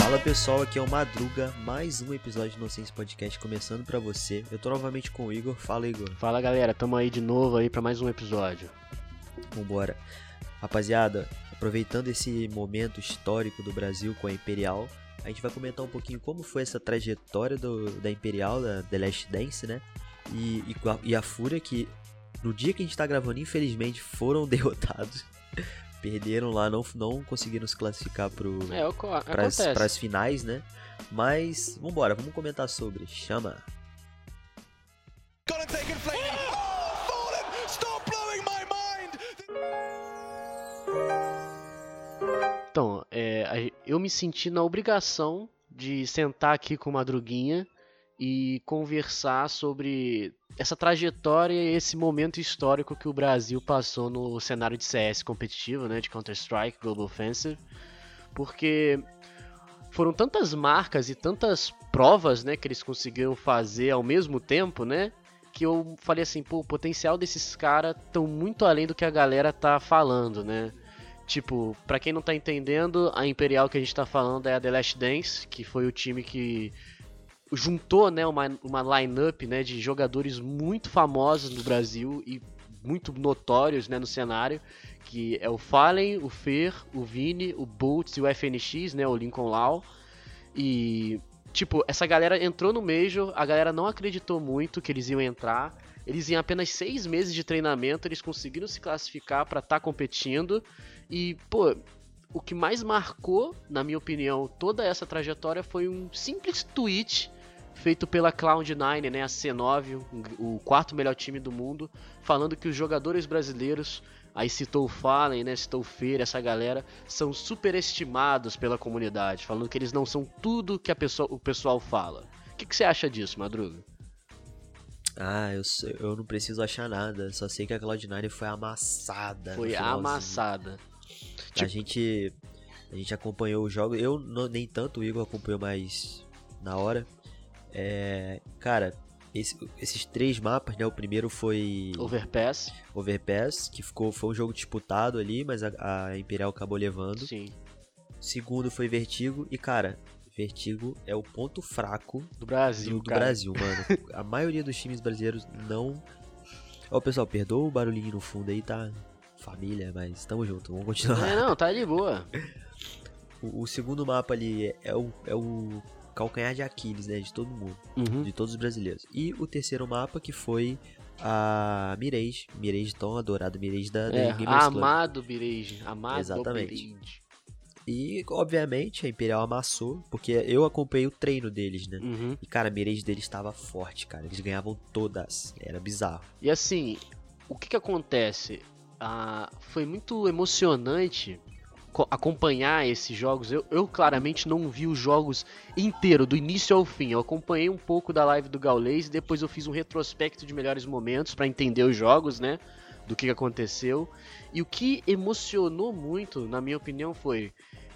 Fala pessoal, aqui é o Madruga, mais um episódio do Inocência Podcast começando pra você. Eu tô novamente com o Igor. Fala, Igor. Fala galera, tamo aí de novo aí para mais um episódio. Vambora. Rapaziada, aproveitando esse momento histórico do Brasil com a Imperial, a gente vai comentar um pouquinho como foi essa trajetória do, da Imperial, da The Last Dance, né? E, e, a, e a Fúria que no dia que a gente tá gravando, infelizmente, foram derrotados. Perderam lá, não, não conseguiram se classificar pro, É, pras, pras finais, né? Mas, vambora, vamos comentar sobre. Chama. Eu me senti na obrigação de sentar aqui com o Madruguinha e conversar sobre essa trajetória e esse momento histórico que o Brasil passou no cenário de CS competitivo, né, de Counter-Strike, Global Offensive, porque foram tantas marcas e tantas provas, né, que eles conseguiram fazer ao mesmo tempo, né, que eu falei assim, pô, o potencial desses caras tão muito além do que a galera tá falando, né? Tipo, pra quem não tá entendendo, a Imperial que a gente tá falando é a The Last Dance, que foi o time que juntou, né, uma, uma line-up, né, de jogadores muito famosos no Brasil e muito notórios, né, no cenário, que é o Fallen, o Fer, o Vini, o Boltz e o FNX, né, o Lincoln Law. E tipo, essa galera entrou no Major, a galera não acreditou muito que eles iam entrar. Eles em apenas seis meses de treinamento, eles conseguiram se classificar pra estar competindo. E, pô, o que mais marcou, na minha opinião, toda essa trajetória foi um simples tweet feito pela Cloud9, né, a C9, o quarto melhor time do mundo, falando que os jogadores brasileiros, aí citou o Fallen, né, citou o Feira, essa galera, são superestimados pela comunidade, falando que eles não são tudo que a pessoa, o pessoal fala. O que, que você acha disso, Madruga? Ah, eu, eu não preciso achar nada, só sei que a Cloud9 foi amassada. Foi finalzinho. Amassada. A Tipo- gente a gente acompanhou o jogo, eu não- nem tanto, o Igor acompanhou mais na hora. É, cara, esse- esses três mapas, né? O primeiro foi Overpass, Overpass, que ficou foi um jogo disputado ali, mas a, a Imperial acabou levando. sim, O segundo foi Vertigo e cara, Vertigo é o ponto fraco do Brasil, do, do. Brasil, mano. A maioria dos times brasileiros não. Ó, pessoal, perdoa o barulhinho no fundo aí, tá? Família, mas tamo junto, vamos continuar. É, não, tá de boa. O, o segundo mapa ali é, é o, é o calcanhar de Aquiles, né? De todo mundo, Uhum. de todos os brasileiros. E o terceiro mapa que foi a Mirage, Mirage tão adorado, Mirage da, da É, Gamers Club. amado Birage, amado Exatamente. Birage. E, obviamente, a Imperial amassou, porque eu acompanhei o treino deles, né? Uhum. E, cara, a Mirage deles estava forte, cara. Eles ganhavam todas. Era bizarro. E assim, o que que acontece? Foi muito emocionante co- acompanhar esses jogos. Eu, eu claramente não vi os jogos inteiro, do início ao fim. Eu acompanhei um pouco da live do Gaules e depois eu fiz um retrospecto de melhores momentos pra entender os jogos, né? Do que aconteceu. E o que emocionou muito, na minha opinião, foi.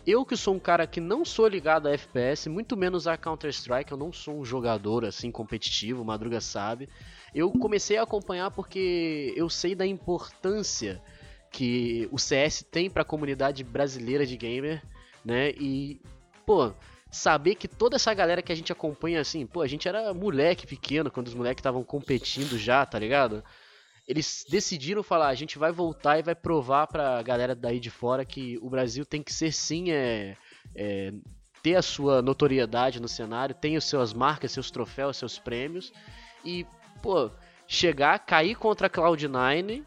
Eu que sou um cara que não sou ligado a FPS, muito menos a Counter-Strike, eu não sou um jogador assim competitivo, Madruga sabe. Eu comecei a acompanhar porque eu sei da importância que o CS tem para a comunidade brasileira de gamer, né? E pô, saber que toda essa galera que a gente acompanha assim, pô, a gente era moleque pequeno quando os moleques estavam competindo já, tá ligado? Eles decidiram falar, a gente vai voltar e vai provar pra galera daí de fora que o Brasil tem que ser sim é, é, ter a sua notoriedade no cenário, tem as suas marcas, seus troféus, seus prêmios e pô, chegar, cair contra a Cloud9,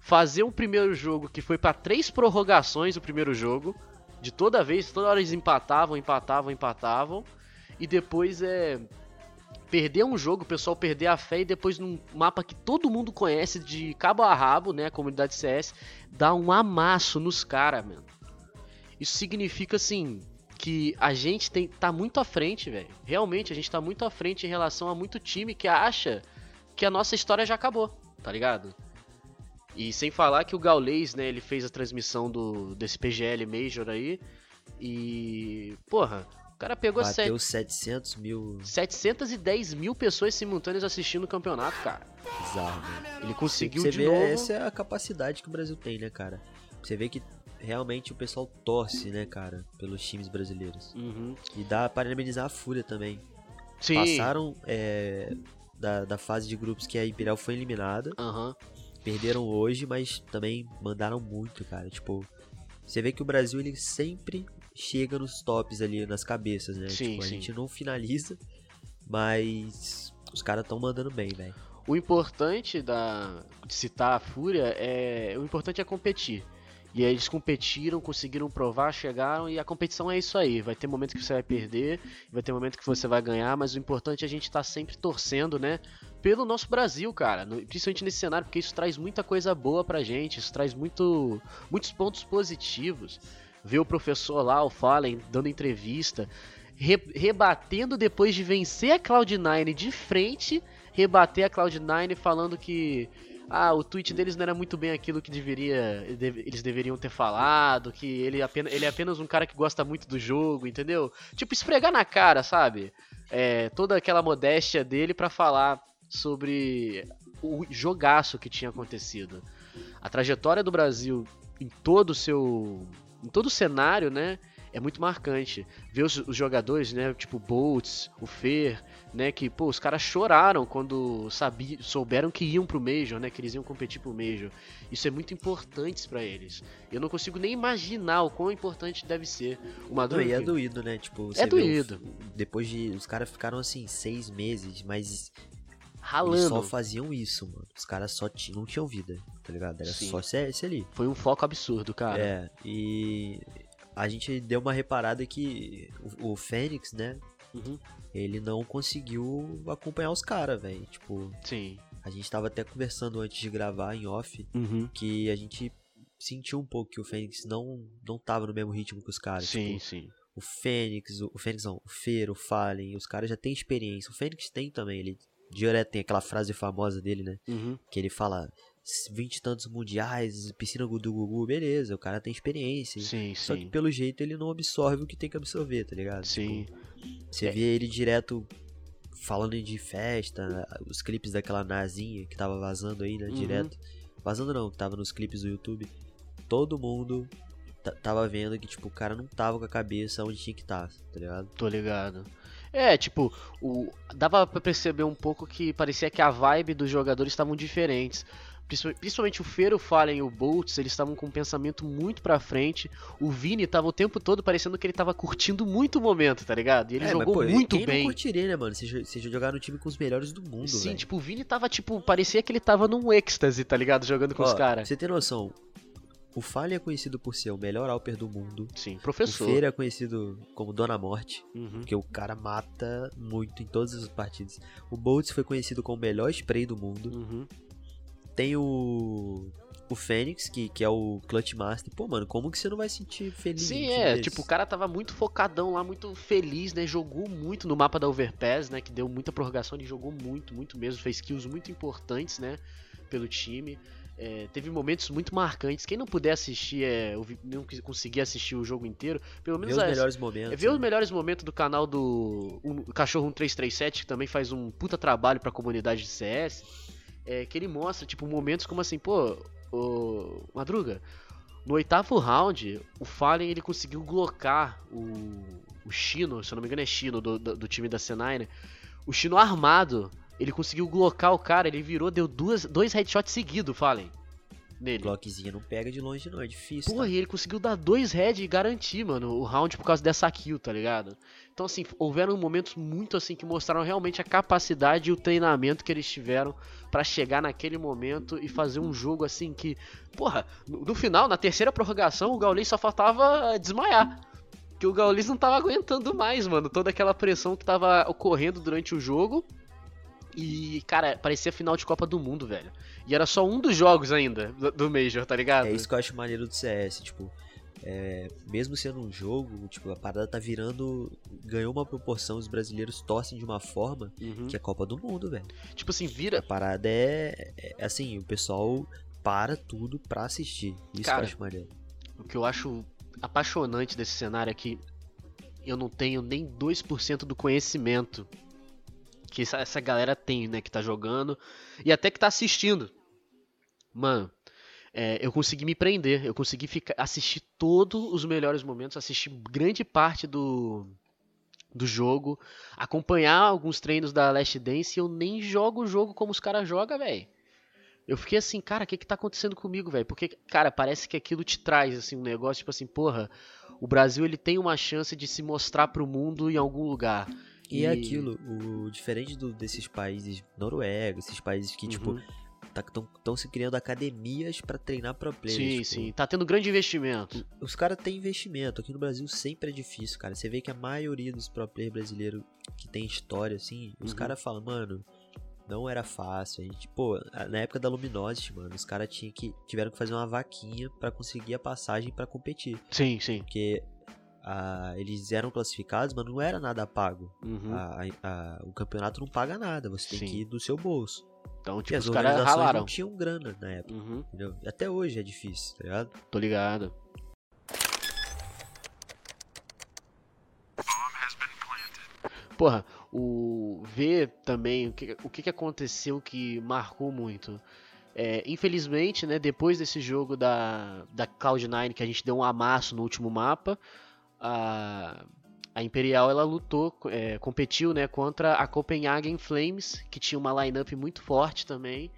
fazer um primeiro jogo que foi pra três prorrogações o primeiro jogo, de toda vez, toda hora eles empatavam, empatavam, empatavam, e depois é perder um jogo, o pessoal perder a fé e depois num mapa que todo mundo conhece de cabo a rabo, né, a comunidade CS, dar um amasso nos caras, mano. Isso significa assim que a gente tem tá muito à frente, velho. Realmente a gente tá muito à frente em relação a muito time que acha que a nossa história já acabou, tá ligado? E sem falar que o Gaulês, né, ele fez a transmissão do, desse PGL Major aí. E. Porra, o cara pegou Bateu 700 mil. 710 mil pessoas simultâneas assistindo o campeonato, cara. Bizarro, né? Ele conseguiu Você de vê, novo. essa é a capacidade que o Brasil tem, né, cara? Você vê que realmente o pessoal torce, né, cara, pelos times brasileiros. Uhum. E dá para parabenizar a Fúria também. Sim. Passaram é, da, da fase de grupos que a Imperial foi eliminada. Aham. Perderam hoje, mas também mandaram muito, cara. Tipo, você vê que o Brasil ele sempre chega nos tops ali, nas cabeças, né? Sim, tipo, a sim. gente não finaliza, mas os caras estão mandando bem, velho. O importante da, de citar a Fúria é. O importante é competir. E aí eles competiram, conseguiram provar, chegaram e a competição é isso aí. Vai ter momentos que você vai perder, vai ter momentos que você vai ganhar, mas o importante é a gente estar sempre torcendo, né? Pelo nosso Brasil, cara. Principalmente nesse cenário, porque isso traz muita coisa boa pra gente, isso traz muito, muitos pontos positivos. Ver o professor lá, o Fallen, dando entrevista, re- rebatendo depois de vencer a Cloud9 de frente rebater a Cloud9 falando que ah, o tweet deles não era muito bem aquilo que deveria, eles deveriam ter falado, que ele, apenas, ele é apenas um cara que gosta muito do jogo, entendeu? Tipo, esfregar na cara, sabe? É, toda aquela modéstia dele pra falar sobre o jogaço que tinha acontecido. A trajetória do Brasil em todo o seu. em todo o cenário, né? É muito marcante. Ver os, os jogadores, né? Tipo Boltz, o Fer, né? Que, pô, os caras choraram quando sabi, souberam que iam pro Major, né? Que eles iam competir pro Major. Isso é muito importante pra eles. Eu não consigo nem imaginar o quão importante deve ser. O Não, Maduro. e é doído, né? Tipo, É doído. depois de. Os caras ficaram assim, seis meses, mas eles ralando. só faziam isso, mano. Os caras só ti- não tinham vida, tá ligado? Era Sim. só esse, esse ali. Foi um foco absurdo, cara. É, e a gente deu uma reparada que o, o Fênix, né? Uhum. Ele não conseguiu acompanhar os caras, velho. Tipo, Sim. a gente tava até conversando antes de gravar em off Uhum. que a gente sentiu um pouco que o Fênix não, não tava no mesmo ritmo que os caras. Sim, Tipo, sim. o Fênix, o, o Fênix não, o Fer, o Fallen, os caras já têm experiência. O Fênix tem também, ele direto tem aquela frase famosa dele, né? Uhum. Que ele fala 20 e tantos mundiais, piscina do Gugu, beleza, o cara tem experiência. Sim, Só que sim. pelo jeito ele não absorve o que tem que absorver, tá ligado? Sim. Tipo, você É. vê ele direto falando de festa, os clipes daquela nazinha que tava vazando aí, né? Uhum. Direto. Vazando não, que tava nos clipes do YouTube. Todo mundo ta- tava vendo que, tipo, o cara não tava com a cabeça onde tinha que estar, tá ligado? Tô ligado. É, tipo, o... dava pra perceber um pouco que parecia que a vibe dos jogadores estavam diferentes. Principalmente- o Fer, o Fallen e o Boltz, eles estavam com um pensamento muito pra frente. O Vini tava o tempo todo parecendo que ele tava curtindo muito o momento, tá ligado? E ele É, mas, jogou pô, muito quem bem. não curtiria, né, mano? Jo- você jogar no time com os melhores do mundo, Sim, velho. tipo, o Vini tava, tipo, parecia que ele tava num êxtase, tá ligado? Jogando com Ó, os caras. Você tem noção, o Fallen é conhecido por ser o melhor Alper do mundo. Sim, O professor. Feira é conhecido como Dona Morte. Uhum. Porque o cara mata muito em todas as partidas. O Boltz foi conhecido como o melhor spray do mundo. Uhum. Tem o. O Fênix, que, que é o Clutch Master. Pô, mano, como que você não vai sentir feliz? Sim, é, desse? tipo, o cara tava muito focadão lá, muito feliz, né? Jogou muito no mapa da Overpass, né? Que deu muita prorrogação, ele jogou muito, muito mesmo, fez kills muito importantes, né? Pelo time. É, teve momentos muito marcantes. Quem não puder assistir, é, não conseguir assistir o jogo inteiro, pelo Ver menos os a- melhores momentos. é ver os né? melhores momentos do canal do um, Cachorro 1337, que também faz um puta trabalho pra comunidade de CS. É, que ele mostra, tipo, momentos como assim, pô, o Madruga, no oitavo round, o Fallen ele conseguiu blocar o, o Chino, se eu não me engano é Chino, do, do, do time da Senai, né? O Chino armado, ele conseguiu blocar o cara, ele virou, deu duas, dois headshots seguidos, Fallen, nele. Glockzinha não pega de longe, não. É difícil. Porra, tá? e ele conseguiu dar dois head e garantir, mano, o round por causa dessa kill, tá ligado? Então, assim, houveram momentos muito assim que mostraram realmente a capacidade e o treinamento que eles tiveram pra chegar naquele momento e fazer um jogo assim que, porra, no, no final, na terceira prorrogação, o Gaules só faltava desmaiar. Que o Gaules não tava aguentando mais, mano, toda aquela pressão que tava ocorrendo durante o jogo. E, cara, parecia final de Copa do Mundo, velho. E era só um dos jogos ainda do, do Major, tá ligado? É isso que eu acho maneiro do CS, tipo, é, mesmo sendo um jogo, tipo, a parada tá virando, ganhou uma proporção, os brasileiros torcem de uma forma Uhum. que é Copa do Mundo, velho. Tipo assim, A vira. parada é, é, assim, o pessoal para tudo pra assistir. Isso Cara, que eu acho maneiro. O que eu acho apaixonante desse cenário é que eu não tenho nem 2% do conhecimento que essa, galera tem, né, que tá jogando e até que tá assistindo. Mano, é, eu consegui me prender, eu consegui ficar, assistir todos os melhores momentos, assistir grande parte do, do jogo, acompanhar alguns treinos da Last Dance e eu nem jogo o jogo como os caras jogam, velho. Eu fiquei assim, cara, o que que tá acontecendo comigo, velho? Porque, cara, parece que aquilo te traz, assim, um negócio, tipo assim, porra, o Brasil, ele tem uma chance de se mostrar pro mundo em algum lugar. E, é aquilo, o diferente do, desses países Noruega, esses países que, tipo, Uhum. estão se criando academias pra treinar pro players. Sim, tipo, sim, tá tendo grande investimento. Os caras têm investimento. Aqui no Brasil sempre é difícil, cara. Você vê que a maioria dos pro players brasileiros que tem história, assim, os Uhum. caras falam, mano, não era fácil. A gente, pô, na época da Luminosity, mano, os caras que, tiveram que fazer uma vaquinha pra conseguir a passagem pra competir. Sim, sim. Porque ah, eles eram classificados, mas não era nada pago. Uhum. A- a- o campeonato não paga nada, você tem Sim. que ir do seu bolso. Então, e tipo, as os caras organizações ralaram. não tinham grana na época, Uhum, entendeu? E Até hoje é difícil, tá ligado? tô ligado. Porra, o ver também o que, o que que aconteceu que marcou muito. É, infelizmente, né, depois desse jogo da, da Cloud9 que a gente deu um amasso no último mapa, a, a Imperial ela lutou, é, competiu né, contra a Copenhagen Flames, que tinha uma lineup muito forte também.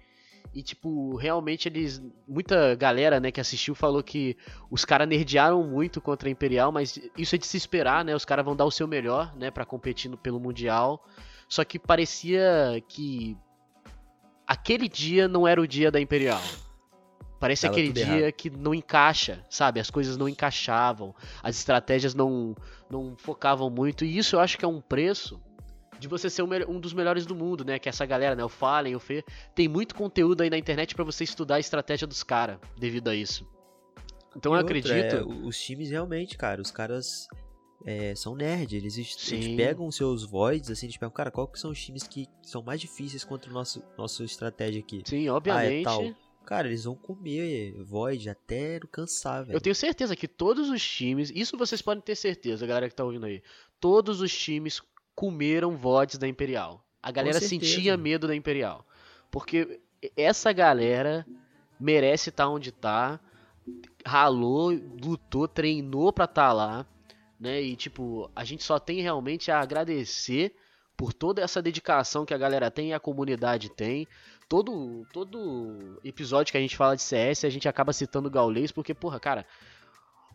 E, tipo, realmente eles. Muita galera né, que assistiu falou que os caras nerdearam muito contra a Imperial, mas isso é de se esperar, né? Os caras vão dar o seu melhor, né, para competir pelo Mundial. Só que parecia que aquele dia não era o dia da Imperial. Parece Tava aquele dia errado. que não encaixa, sabe? As coisas não encaixavam, as estratégias não, não focavam muito. E isso eu acho que é um preço de você ser melhor- um dos melhores do mundo, né? Que essa galera, né? O Fallen, o Fê, tem muito conteúdo aí na internet pra você estudar a estratégia dos caras devido a isso. Então eu outra, acredito. é, os times realmente, cara, os caras é, são nerd, eles, eles pegam os seus voids, assim, eles pegam, cara, qual que são os times que são mais difíceis contra o nosso, nosso estratégia aqui? Sim, obviamente. tal. Cara, eles vão comer void até cansar, velho. Eu tenho certeza que todos os times, isso vocês podem ter certeza, galera que tá ouvindo aí. Todos os times comeram VODs da Imperial. A galera sentia medo da Imperial. Porque essa galera merece estar onde tá. Ralou, lutou, treinou pra estar lá, né? E tipo, a gente só tem realmente a agradecer por toda essa dedicação que a galera tem e a comunidade tem. Todo, todo episódio que a gente fala de CS, a gente acaba citando o Gaules, porque, porra, cara,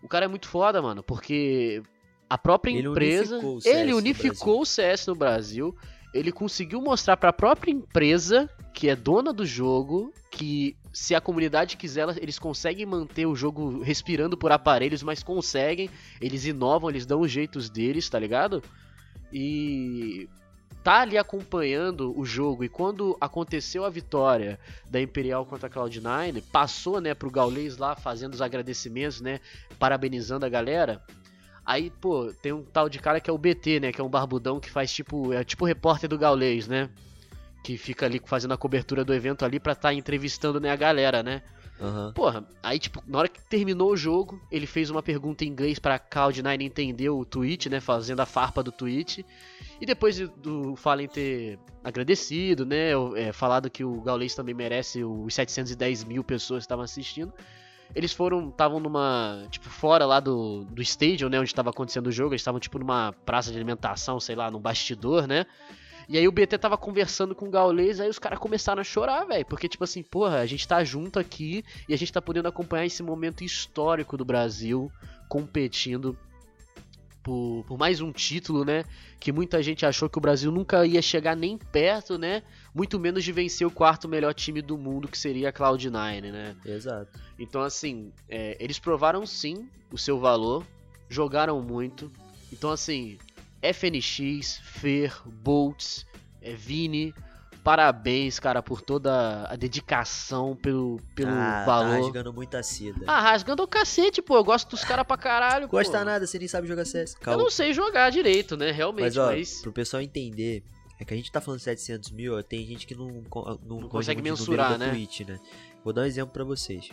o cara é muito foda, mano, porque a própria Ele empresa. unificou ele unificou o CS no Brasil. Ele conseguiu mostrar pra própria empresa, que é dona do jogo, que se a comunidade quiser, eles conseguem manter o jogo respirando por aparelhos, mas conseguem. Eles inovam, eles dão os jeitos deles, tá ligado? E tá ali acompanhando o jogo e quando aconteceu a vitória da Imperial contra a Cloud9, passou, né, pro Gaules lá fazendo os agradecimentos, né, parabenizando a galera. Aí, pô, tem um tal de cara que é o BT, né, que é um barbudão que faz tipo, é tipo repórter do Gaules, né? Que fica ali fazendo a cobertura do evento ali pra tá entrevistando, né, a galera, né? Aham. Porra, aí tipo, na hora que terminou o jogo, ele fez uma pergunta em inglês pra Cloud9 entender o tweet, né, fazendo a farpa do tweet. E depois de- do Fallen ter agradecido, né, é, falado que o Gaules também merece os 710 mil pessoas que estavam assistindo, eles foram, estavam numa, tipo, fora lá do, do stadium, né, onde estava acontecendo o jogo, eles estavam tipo numa praça de alimentação, sei lá, num bastidor, né, e aí o BT tava conversando com o Gaules, aí os caras começaram a chorar, velho. Porque, tipo assim, porra, a gente tá junto aqui e a gente tá podendo acompanhar esse momento histórico do Brasil competindo por, por mais um título, né? Que muita gente achou que o Brasil nunca ia chegar nem perto, né? Muito menos de vencer o quarto melhor time do mundo, que seria a Cloud9, né? Exato. Então, assim, é, eles provaram sim o seu valor, jogaram muito. Então, assim, FNX, Fer, Boltz, é, Vini, parabéns, cara, por toda a dedicação, pelo, pelo ah, Tá valor. rasgando muita seda. ah, rasgando o cacete, pô. Eu gosto dos caras pra caralho, pô. Gosta nada, você nem sabe jogar CS. Eu Calma. não sei jogar direito, né? Realmente, Mas, ó, mas. pro pessoal entender, é que a gente tá falando 700 mil, ó, tem gente que não, não, Não consegue mensurar, né? Twitch, né? Vou dar um exemplo pra vocês.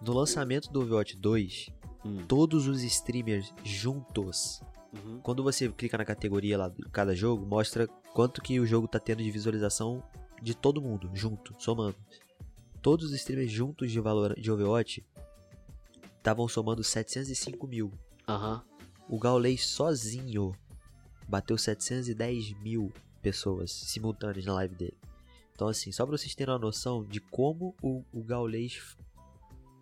No lançamento do Overwatch 2, Hum. todos os streamers juntos, Uhum. quando você clica na categoria lá de cada jogo, mostra quanto que o jogo tá tendo de visualização de todo mundo, junto, somando. Todos os streamers juntos de, valor, de Overwatch estavam somando 705 mil. Aham. O Gaules sozinho bateu 710 mil pessoas simultâneas na live dele. Então, assim, só pra vocês terem uma noção de como o, o Gaules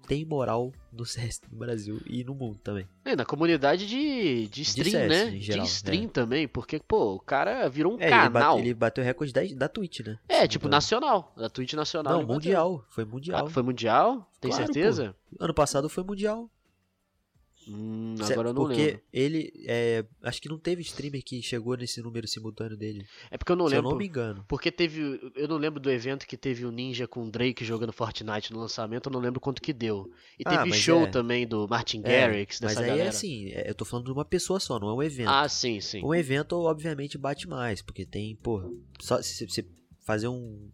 tem moral no CS no Brasil e no mundo também. É, na comunidade de, de stream, CS, né? geral, de stream é. também, porque, pô, o cara virou um É, canal. ele bateu recorde da, da Twitch, né? É, tipo, nacional. Da Twitch nacional. Não, ele bateu. mundial. Foi mundial. Ah, foi mundial? Tem Claro, certeza? Ano passado foi mundial. Hum, agora eu não porque lembro. ele. É, acho que não teve streamer que chegou nesse número simultâneo dele. É porque eu não se lembro. eu não me engano. Porque teve. Eu não lembro do evento que teve o Ninja com o Drake jogando Fortnite no lançamento, eu não lembro quanto que deu. E Ah, teve mas show é. também do Martin É, Garrix, Mas dessa aí galera. é assim, é, eu tô falando de uma pessoa só, não é um evento. Ah, sim, sim. Um evento, obviamente, bate mais, porque tem, pô, só se você fazer um,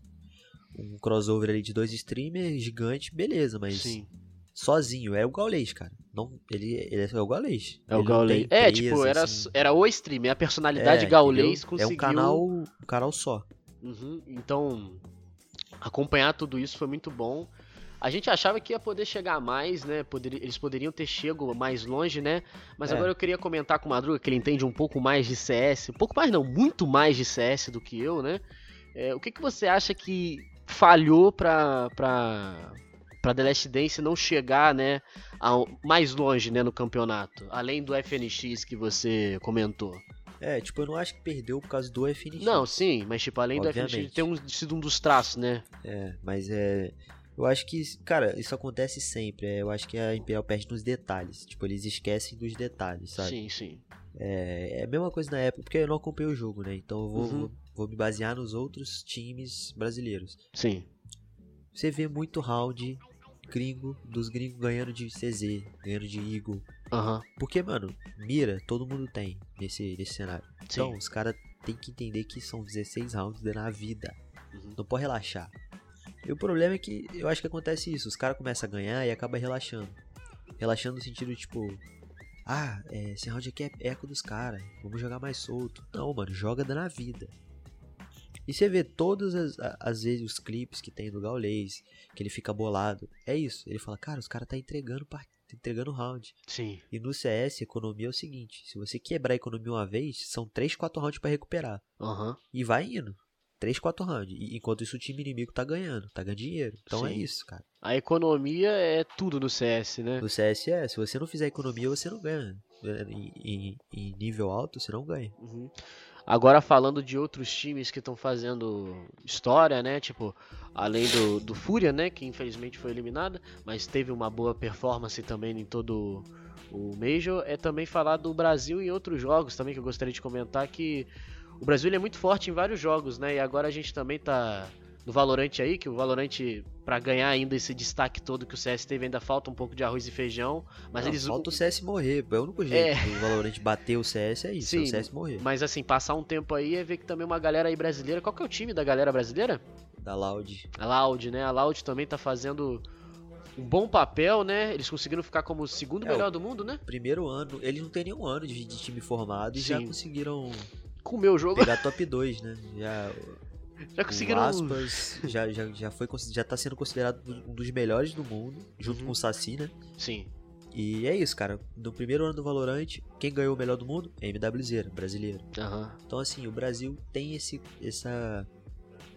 um crossover ali de dois streamers gigante, beleza, mas Sim. Sozinho, é o Gaulês, cara. Não, ele, ele é o Gaulês. É o Gaulês. É, tipo, era, assim. era o streamer, a personalidade É, Gaulês entendeu? conseguiu. É um canal, um canal só. Uhum, Então, acompanhar tudo isso foi muito bom. A gente achava que ia poder chegar mais, né? Poderia- eles poderiam ter chego mais longe, né? Mas É. agora eu queria comentar com o Madruga, que ele entende um pouco mais de CS. Um pouco mais não, muito mais de CS do que eu, né? É, o que, que você acha que falhou pra, pra, pra The Last Dance não chegar, né? ao- mais longe, né? No campeonato? Além do FNX que você comentou. É, tipo, eu não acho que perdeu por causa do FNX. Não, sim, mas tipo, além do FNX Obviamente. ter um, sido um dos traços, né? É, mas é. Eu acho que, cara, isso acontece sempre. é, eu acho que a Imperial perde nos detalhes. Tipo, eles esquecem dos detalhes, sabe? Sim, sim. É, é a mesma coisa na época, porque eu não acompanhei o jogo, né? Então eu vou, Uhum. vou, vou me basear nos outros times brasileiros. Sim. Você vê muito round gringo, dos gringos ganhando de CZ, ganhando de Eagle. Aham. Porque, mano, mira todo mundo tem nesse, nesse cenário. Sim. Então, os caras têm que entender que são 16 rounds na vida. Uhum. Não pode relaxar. E o problema é que eu acho que acontece isso. Os caras começam a ganhar e acaba relaxando. Relaxando no sentido, tipo... Ah, é, esse round aqui é eco dos caras. Vamos jogar mais solto. Não, mano, joga dando a vida. E você vê todas as, as vezes os clipes que tem do Gaulês, que ele fica bolado. É isso. Ele fala, cara, os caras tá entregando part... tá entregando round. Sim. E no CS, economia é o seguinte: se você quebrar a economia uma vez, são 3, 4 rounds pra recuperar. Aham. E vai indo. 3, 4 rounds. E- Enquanto isso, o time inimigo tá ganhando, tá ganhando dinheiro. Então é Sim. isso, cara. A economia é tudo no CS, né? No CS é, se você não fizer economia, você não ganha. É, Em, em- em nível alto, você não ganha. Uhum. Agora falando de outros times que estão fazendo história, né? Tipo, além do, do Fúria, né? Que infelizmente foi eliminada, mas teve uma boa performance também em todo o Major. É também falar do Brasil em outros jogos também, que eu gostaria de comentar que o Brasil é muito forte em vários jogos, né? E agora a gente também tá no Valorant aí, que o Valorant, pra ganhar ainda esse destaque todo que o CS teve, ainda falta um pouco de arroz e feijão. Mas Não, eles Falta o CS morrer. É o único jeito É. do Valorant bater o CS é isso, é Sim, o CS morrer. Mas assim, passar um tempo aí é ver que também uma galera aí brasileira. Qual que é o time da galera brasileira? Da Loud. A Loud, né? A Loud também tá fazendo um bom papel, né? Eles conseguiram ficar como o segundo É, melhor do mundo, né? Primeiro ano, eles não tem nenhum ano de, de time formado e já Sim. conseguiram Comeu o jogo. pegar top 2, né? Já, Já conseguiram. Aspas já, já, já, foi, já tá sendo considerado um dos melhores do mundo, junto Uhum. com o Saci, né? Sim. E é isso, cara. No primeiro ano do Valorant, quem ganhou o melhor do mundo? MWZ, brasileiro. Aham. Então, assim, o Brasil tem esse, essa,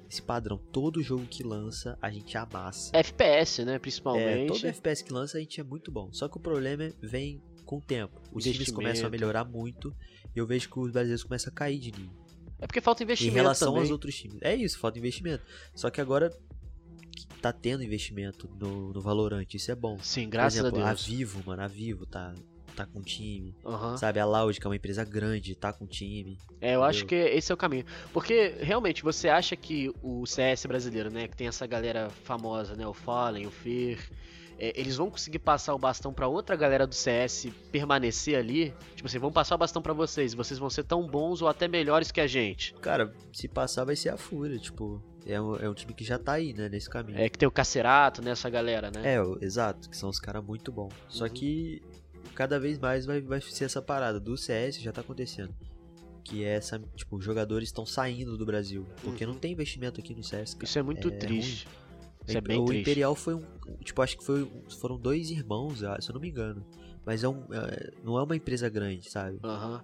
esse padrão. Todo jogo que lança, a gente amassa. FPS, né? É, Principalmente. todo FPS que lança, a gente é muito bom. Só que o problema é- vem com o tempo. Os times começam a melhorar muito e eu vejo que os brasileiros começam a cair de nível. É porque falta Em investimento relação também. aos outros times. É isso, falta investimento. Só que agora tá tendo investimento no, no Valorant, isso é bom. Sim, graças exemplo, a Deus. Vivo, mano, a Vivo tá, tá com time. Aham. Sabe, a Loud, que é uma empresa grande, tá com time. É, eu acho Entendeu? que esse é o caminho. Porque, realmente, você acha que o CS brasileiro, né, que tem essa galera famosa, né, o Fallen, o Fer, é, eles vão conseguir passar o bastão pra outra galera do CS permanecer ali? Tipo assim, vão passar o bastão pra vocês, vocês vão ser tão bons ou até melhores que a gente. Cara, se passar vai ser a fúria, tipo. é um, é um time que já tá aí, né, nesse caminho. É que tem o Cacerato, né, essa galera, né? É, o- exato, que são os caras muito bons. Só Uhum. que cada vez mais vai, vai ser essa parada do CS, já tá acontecendo. Que é essa, tipo, os jogadores estão saindo do Brasil. Porque Uhum. não tem investimento aqui no CS. cara. Isso é muito É triste. Isso é o bem triste. Imperial foi um. Tipo, acho que foi, foram dois irmãos, ah, se eu não me engano. Mas é um, é, não é uma empresa grande, sabe? Aham.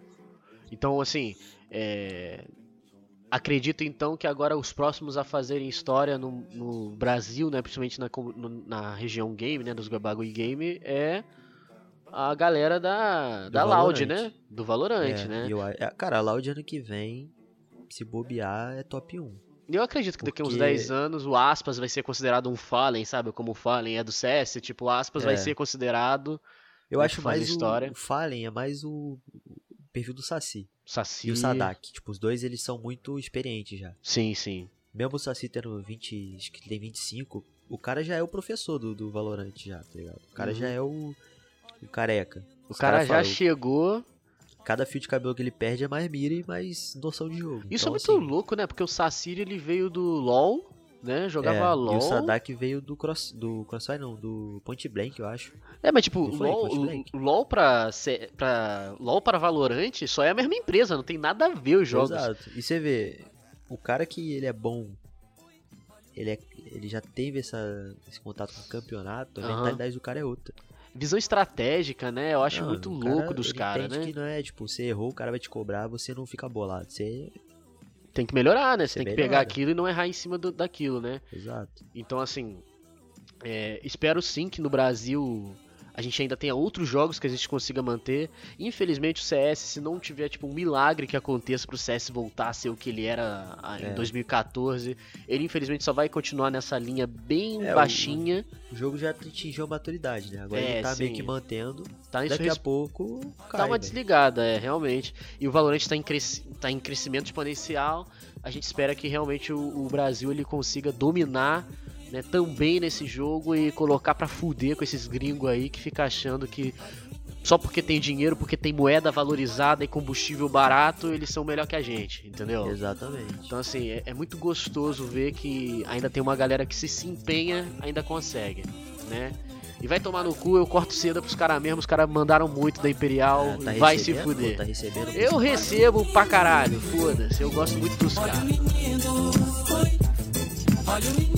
Então, assim, é, acredito então que agora os próximos a fazerem história no, no Brasil, né, principalmente na, na região game, né, dos Bagui Game, é a galera da, da Loud, né? Do Valorant, É, né? eu é, cara, a Loud ano que vem, se bobear, é top 1. Eu acredito que daqui a uns Porque- 10 anos o Aspas vai ser considerado um Fallen, sabe? Como o Fallen é do CS, tipo, o Aspas vai É. ser considerado Eu Vai acho mais história. o, o Fallen, é mais o, o perfil do Saci. Saci. E o Sadak. Tipo, os dois eles são muito experientes já. Sim, sim. Mesmo o Saci tendo 20, acho que tem 25, o cara já é o professor do, do Valorant já, tá ligado? O cara Uhum. já é o, o careca. O Os cara já chegou. Cada fio de cabelo que ele perde é mais mira e mais noção de jogo. Isso Então, é muito assim, louco, né? Porque o Sacir ele veio do LoL, né? Jogava é, LoL. E o Sadak veio do Cross. Do Crossfire não, do Point Blank, eu acho. É, mas tipo, foi? LoL? LoL pra, C- pra LoL para Valorant só é a mesma empresa, não tem nada a ver os jogos. Exato. E você vê, o cara que ele é bom, ele, é, ele já teve essa, esse contato com o campeonato, a Aham. mentalidade do cara é outra. Visão estratégica, né? Eu acho Não, muito louco dos caras, né? que não é, tipo, você errou, o cara vai te cobrar, você não fica bolado. Você. Tem que melhorar, né? Você Você tem que melhora. pegar aquilo e não errar em cima do- daquilo, né? Exato. Então, assim, é, espero sim que no Brasil a gente ainda tenha outros jogos que a gente consiga manter. Infelizmente, o CS, se não tiver tipo um milagre que aconteça pro CS voltar a ser o que ele era ah, em É. 2014, ele infelizmente só vai continuar nessa linha bem É, o- baixinha. O jogo já atingiu a maturidade, né? Agora É, ele tá meio que mantendo. Tá Daqui a res- pouco cai. Dá uma velho. desligada, é, realmente. E o Valorant tá em, cresci- tá em crescimento exponencial. A gente espera que realmente o, o Brasil ele consiga dominar né, também nesse jogo e colocar pra fuder com esses gringos aí que fica achando que só porque tem dinheiro, porque tem moeda valorizada e combustível barato, eles são melhor que a gente, entendeu? Exatamente. Então assim, é, é muito gostoso ver que ainda tem uma galera que se se empenha, ainda consegue, né? E vai tomar no cu, eu corto cedo pros caras mesmo, os caras mandaram muito da Imperial, É, tá vai se fuder. pô, Tá recebendo. Eu recebo pra caralho, foda-se, eu gosto muito dos caras. Olha o menino, oi. Olha o menino.